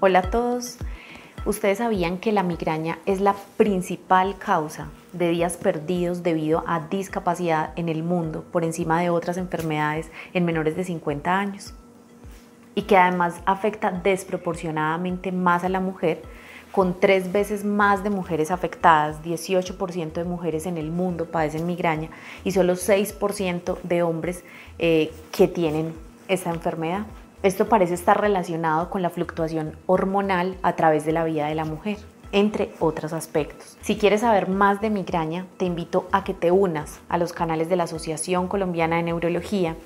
Hola a todos. ¿Ustedes sabían que la migraña es la principal causa de días perdidos debido a discapacidad en el mundo por encima de otras enfermedades en menores de 50 años? Y que además afecta desproporcionadamente más a la mujer, con tres veces más de mujeres afectadas, 18% de mujeres en el mundo padecen migraña y solo 6% de hombres eh, que tienen esta enfermedad. Esto parece estar relacionado con la fluctuación hormonal a través de la vida de la mujer, entre otros aspectos. Si quieres saber más de migraña, te invito a que te unas a los canales de la Asociación Colombiana de Neurología,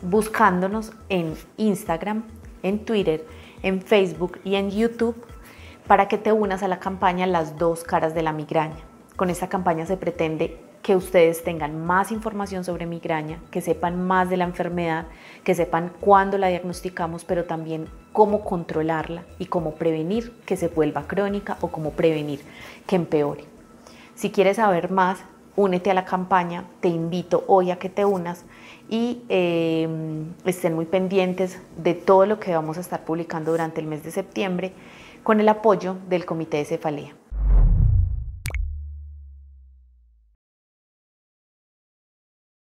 buscándonos en Instagram, en Twitter, en Facebook y en YouTube para que te unas a la campaña Las dos caras de la migraña. Con esta campaña se pretende que ustedes tengan más información sobre migraña, que sepan más de la enfermedad, que sepan cuándo la diagnosticamos, pero también cómo controlarla y cómo prevenir que se vuelva crónica o cómo prevenir que empeore. Si quieres saber más, únete a la campaña, te invito hoy a que te unas y eh, estén muy pendientes de todo lo que vamos a estar publicando durante el mes de septiembre con el apoyo del Comité de Cefalea.